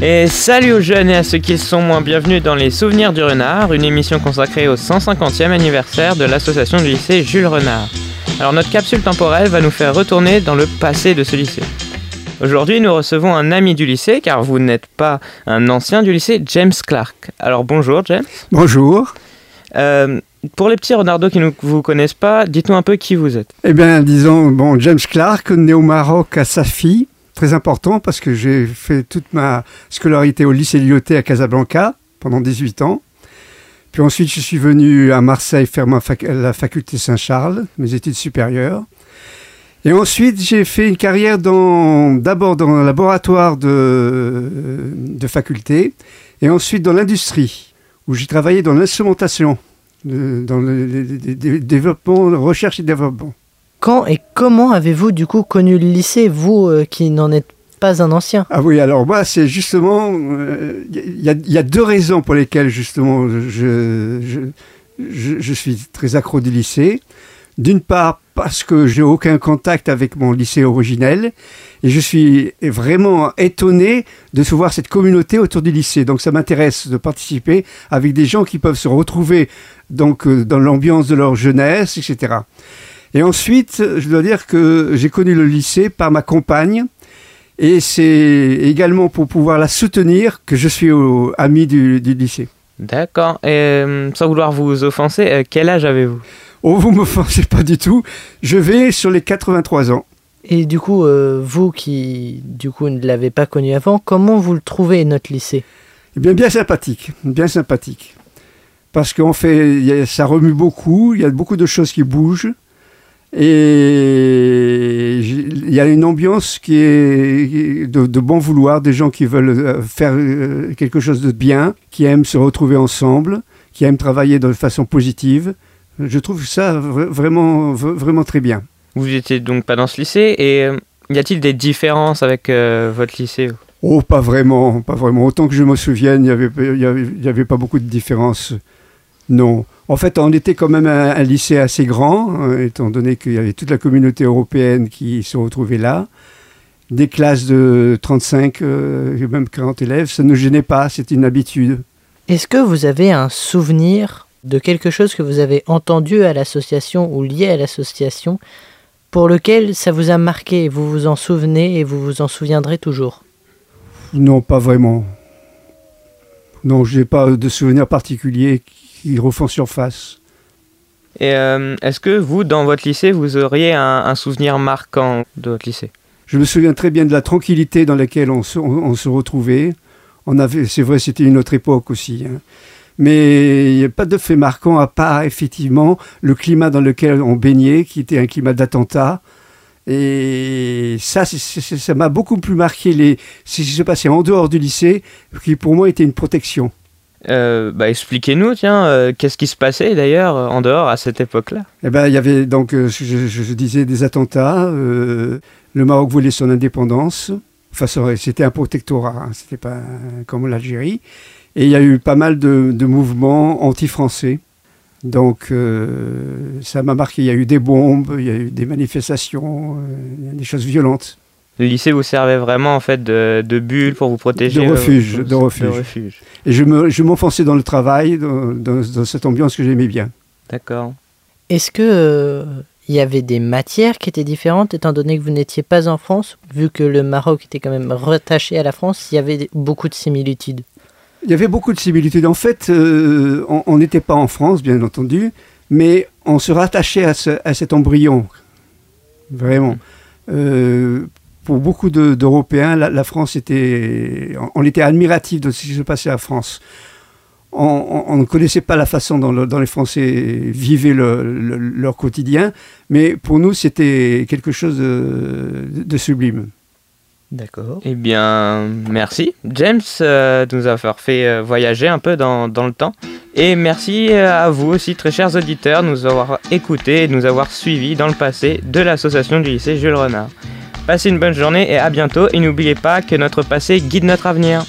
Et salut aux jeunes et à ceux qui sont moins bienvenus dans les Souvenirs du Renard, une émission consacrée au 150e anniversaire de l'association du lycée Jules Renard. Alors notre capsule temporelle va nous faire retourner dans le passé de ce lycée. Aujourd'hui, nous recevons un ami du lycée, car vous n'êtes pas un ancien du lycée, James Clark. Alors bonjour James. Bonjour. Euh, pour les petits renardos qui ne vous connaissent pas, dites-nous un peu qui vous êtes. Eh bien, disons, bon, James Clark, né au Maroc à Safi, très important parce que j'ai fait toute ma scolarité au lycée Lyoté à Casablanca pendant 18 ans. Puis ensuite, je suis venu à Marseille faire la faculté Saint-Charles, mes études supérieures. Et ensuite, j'ai fait une carrière d'abord dans un laboratoire de, de faculté et ensuite dans l'industrie, où j'ai travaillé dans l'instrumentation, dans le, développement, recherche et développement. Quand et comment avez-vous du coup connu le lycée, vous euh, qui n'en êtes pas un ancien? Ah oui, alors moi, c'est justement. Il euh, y, a deux raisons pour lesquelles justement je, je, je, suis très accro du lycée. D'une part, parce que j'ai aucun contact avec mon lycée originel et je suis vraiment étonné de se voir cette communauté autour du lycée. Donc ça m'intéresse de participer avec des gens qui peuvent se retrouver donc euh, dans l'ambiance de leur jeunesse, etc. Et ensuite, je dois dire que j'ai connu le lycée par ma compagne. Et c'est également pour pouvoir la soutenir que je suis ami du, lycée. D'accord. Et euh, sans vouloir vous offenser, euh, quel âge avez-vous? Oh, vous ne m'offensez pas du tout. Je vais sur les 83 ans. Et du coup, euh, vous qui du coup ne l'avez pas connu avant, comment vous le trouvez notre lycée? Eh bien, bien sympathique, bien sympathique. Parce qu'en fait, ça remue beaucoup, il y a beaucoup de choses qui bougent. Et il y a une ambiance qui est de, bon vouloir, des gens qui veulent euh, faire euh, quelque chose de bien, qui aiment se retrouver ensemble, qui aiment travailler de façon positive. Je trouve ça vraiment, vraiment très bien. Vous n'étiez donc pas dans ce lycée et euh, y a-t-il des différences avec votre lycée? Oh, pas vraiment, pas vraiment. Autant que je me souvienne, il n'y avait, y avait, pas beaucoup de différences. Non. En fait, on était quand même un, lycée assez grand, hein, étant donné qu'il y avait toute la communauté européenne qui se retrouvait là. Des classes de 35, euh, même 40 élèves, ça ne gênait pas, c'était une habitude. Est-ce que vous avez un souvenir de quelque chose que vous avez entendu à l'association ou lié à l'association pour lequel ça vous a marqué, vous vous en souvenez et vous vous en souviendrez toujours? Non, pas vraiment. Non, je n'ai pas de souvenir particulier qui refont surface. Et euh, est-ce que vous, dans votre lycée, vous auriez un, souvenir marquant de votre lycée? Je me souviens très bien de la tranquillité dans laquelle on se, retrouvait. On avait, c'est vrai, c'était une autre époque aussi. Hein. Mais il n'y a pas de fait marquant à part effectivement le climat dans lequel on baignait, qui était un climat d'attentat. Et ça, ça m'a beaucoup plus marqué les, ce qui se passait en dehors du lycée, qui pour moi était une protection. Euh, bah, expliquez-nous, tiens, euh, qu'est-ce qui se passait d'ailleurs en dehors à cette époque-là? Eh ben, il y avait donc, euh, je, disais, des attentats. le Maroc voulait son indépendance. Enfin, c'était un protectorat, hein, c'était pas comme l'Algérie. Et il y a eu pas mal de, de mouvements anti-français. Donc, ça m'a marqué. Il y a eu des bombes, il y a eu des manifestations, des choses violentes le lycée vous servait vraiment en fait de, de bulle pour vous protéger De refuge, de, refuge. Et je m'enfonçais dans le travail, dans, cette ambiance que j'aimais bien. D'accord. Est-ce que euh, il y avait des matières qui étaient différentes étant donné que vous n'étiez pas en France, vu que le Maroc était quand même rattaché à la France, il y avait beaucoup de similitudes? Il y avait beaucoup de similitudes. En fait, euh, on n'était pas en France, bien entendu, mais on se rattachait à, à cet embryon. Vraiment. Euh, pour beaucoup d'Européens, la, France était, on était admiratif de ce qui se passait en France. On, ne connaissait pas la façon dont, les Français vivaient leur quotidien, mais pour nous, c'était quelque chose de, sublime. D'accord. Eh bien, merci, James, euh, de nous avoir fait euh, voyager un peu dans, dans, le temps. Et merci euh, à vous aussi, très chers auditeurs, de nous avoir écoutés et de nous avoir suivis dans le passé de l'association du lycée Jules Renard. Passez une bonne journée et à bientôt et n'oubliez pas que notre passé guide notre avenir.